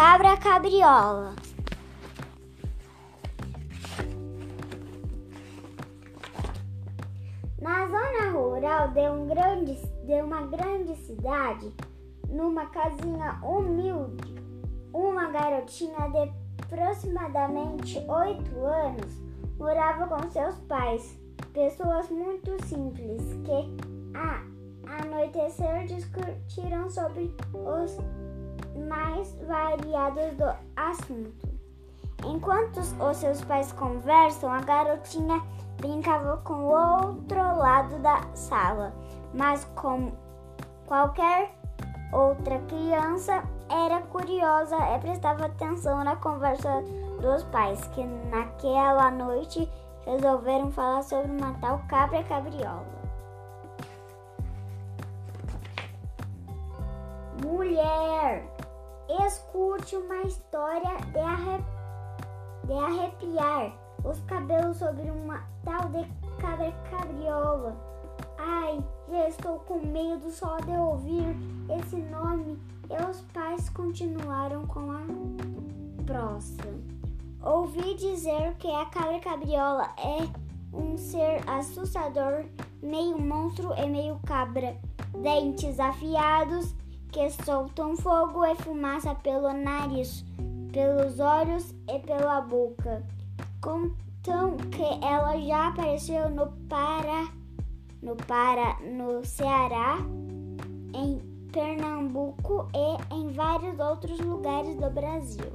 cabra cabriola. Na zona rural de, um grande, de uma grande cidade, numa casinha humilde, uma garotinha de aproximadamente oito anos morava com seus pais, pessoas muito simples que, a anoitecer, discutiram sobre os mais variados do assunto. Enquanto os seus pais conversam, a garotinha brincava com o outro lado da sala, mas como qualquer outra criança era curiosa e prestava atenção na conversa dos pais, que naquela noite resolveram falar sobre uma tal cabra cabriola. Mulher, escute uma história de, arre... de arrepiar os cabelos sobre uma tal de cabra cabriola. Ai, já estou com medo só de ouvir esse nome. E os pais continuaram com a próxima. Ouvi dizer que a cabra cabriola é um ser assustador, meio monstro e meio cabra. Dentes afiados que soltam fogo e fumaça pelo nariz, pelos olhos e pela boca. Contam que ela já apareceu no Pará, no Pará, no Ceará, em Pernambuco e em vários outros lugares do Brasil.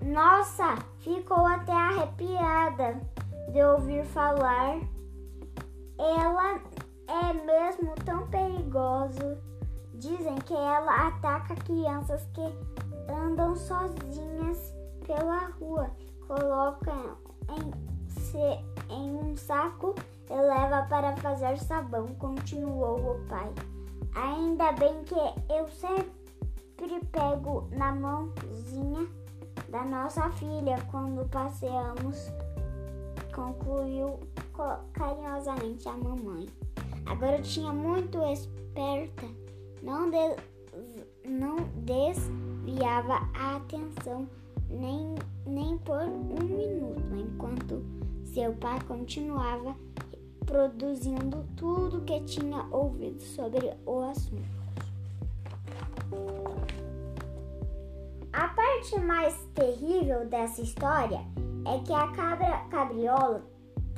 Nossa, ficou até arrepiada de ouvir falar ela é mesmo tão perigosa. Dizem que ela ataca crianças que andam sozinhas pela rua, coloca em, se, em um saco e leva para fazer sabão, continuou o pai. Ainda bem que eu sempre pego na mãozinha da nossa filha quando passeamos, concluiu carinhosamente a mamãe. A garotinha muito esperta não, de, não desviava a atenção nem, nem por um minuto, enquanto seu pai continuava produzindo tudo que tinha ouvido sobre o assunto. A parte mais terrível dessa história é que a cabra cabriola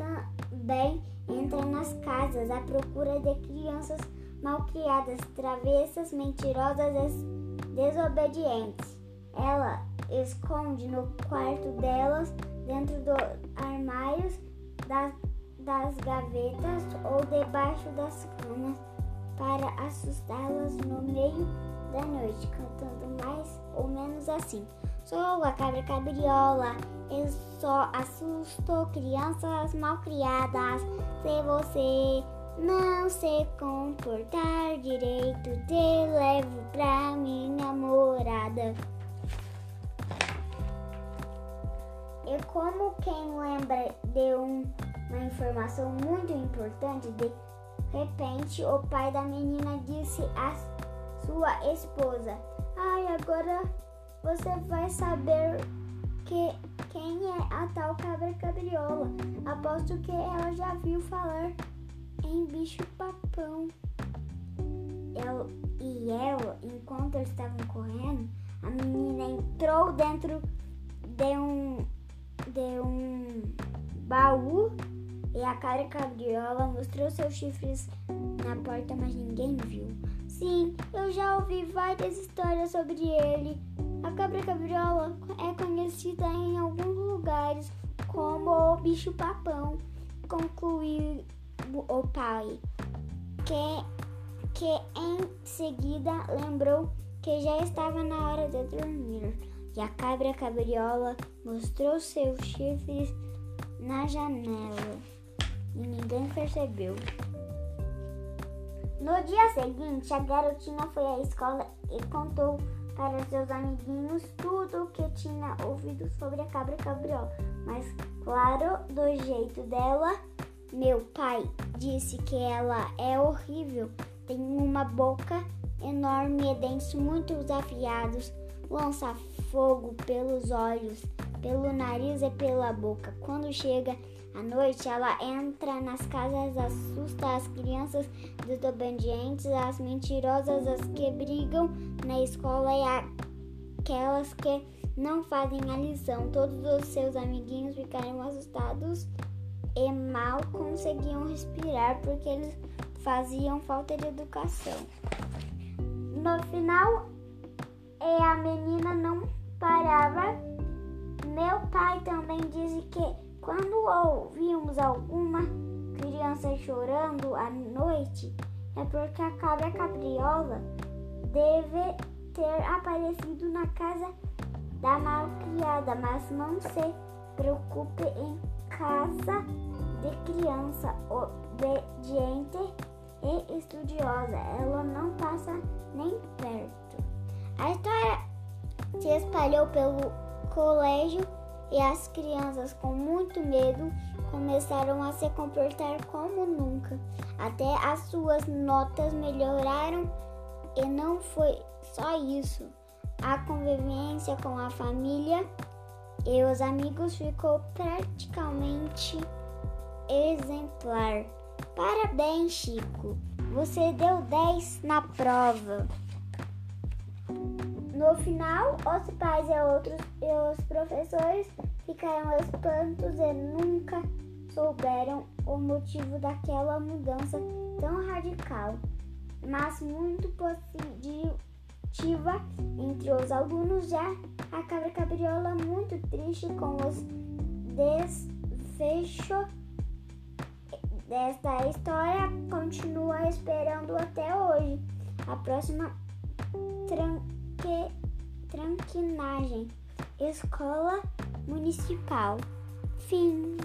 também entra nas casas à procura de crianças malcriadas, travessas, mentirosas e desobedientes. Ela esconde no quarto delas, dentro dos armários, das, das gavetas ou debaixo das camas, para assustá-las no meio da noite, cantando mais ou menos assim. Sou a cabra cabriola, eu só assusto crianças malcriadas. Se você não se comportar direito, te levo pra minha morada. E como quem lembra de um, uma informação muito importante, de repente o pai da menina disse à sua esposa: Ai, agora você vai saber que quem é a tal cabra cabriola. Aposto que ela já viu falar em bicho papão. Ela, e ela, enquanto eles estavam correndo, a menina entrou dentro de um de um baú e a cara cabriola mostrou seus chifres na porta, mas ninguém viu. Sim, eu já ouvi várias histórias sobre ele. A cabra cabriola é conhecida em alguns lugares como o bicho papão, concluiu o pai, que, que em seguida lembrou que já estava na hora de dormir. E a cabra cabriola mostrou seus chifres na janela e ninguém percebeu. No dia seguinte, a garotinha foi à escola e contou para seus amiguinhos tudo o que tinha ouvido sobre a cabra cabriola. Mas, claro, do jeito dela, meu pai disse que ela é horrível, tem uma boca enorme e dentes muito afiados, lança fogo pelos olhos, pelo nariz e pela boca. Quando chega à noite, ela entra nas casas, assusta as crianças desobedientes, as mentirosas, as que brigam na escola e aquelas que não fazem a lição. Todos os seus amiguinhos ficaram assustados e mal conseguiam respirar porque eles faziam falta de educação. No final, a menina não parava. Meu pai também disse que quando ouvimos alguma criança chorando à noite, é porque a cabra cabriola deve ter aparecido na casa da malcriada, mas não se preocupe em casa de criança obediente e estudiosa, ela não passa nem perto. A história se espalhou pelo colégio e as crianças, com muito medo, começaram a se comportar como nunca. Até as suas notas melhoraram e não foi só isso. A convivência com a família e os amigos ficou praticamente exemplar. Parabéns, Chico. Você deu 10 na prova. No final, os pais e outros e os professores ficaram espantos e nunca souberam o motivo daquela mudança tão radical, mas muito positiva entre os alunos. Já a cabra cabriola, muito triste com os desfechos desta história, continua esperando até hoje a próxima tranque, tranquinagem. Escola Municipal. Fim.